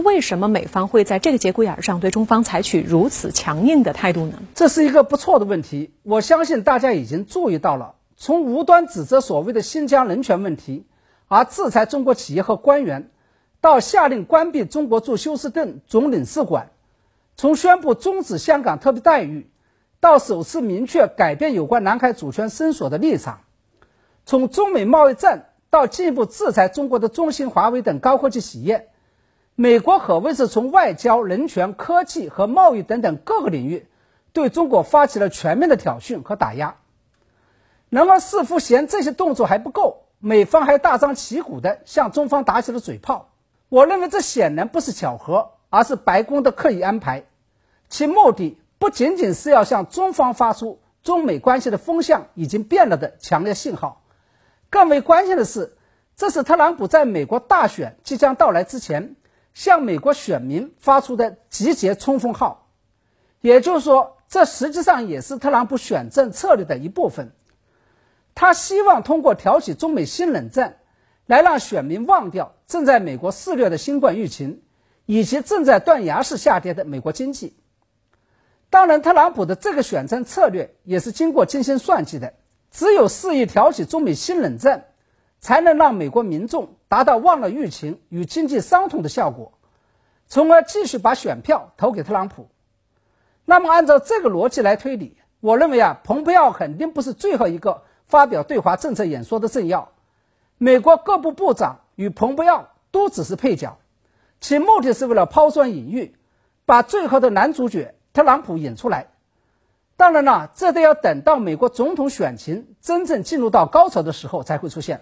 为什么美方会在这个节骨眼上对中方采取如此强硬的态度呢？这是一个不错的问题。我相信大家已经注意到了，从无端指责所谓的新疆人权问题，而制裁中国企业和官员，到下令关闭中国驻休斯顿总领事馆，从宣布终止香港特别待遇，到首次明确改变有关南海主权伸索的立场，从中美贸易战到进一步制裁中国的中兴、华为等高科技企业。美国可谓是从外交、人权、科技和贸易等等各个领域，对中国发起了全面的挑衅和打压。然而，似乎嫌这些动作还不够，美方还大张旗鼓地向中方打起了嘴炮。我认为这显然不是巧合，而是白宫的刻意安排，其目的不仅仅是要向中方发出中美关系的风向已经变了的强烈信号，更为关键的是，这是特朗普在美国大选即将到来之前。向美国选民发出的集结冲锋号，也就是说，这实际上也是特朗普选政策略的一部分。他希望通过挑起中美新冷战，来让选民忘掉正在美国肆虐的新冠疫情，以及正在断崖式下跌的美国经济。当然，特朗普的这个选战策略也是经过精心算计的。只有肆意挑起中美新冷战。才能让美国民众达到忘了疫情与经济伤痛的效果，从而继续把选票投给特朗普。那么，按照这个逻辑来推理，我认为啊，蓬佩奥肯定不是最后一个发表对华政策演说的政要，美国各部部长与蓬佩奥都只是配角，其目的是为了抛砖引玉，把最后的男主角特朗普引出来。当然了，这都要等到美国总统选情真正进入到高潮的时候才会出现。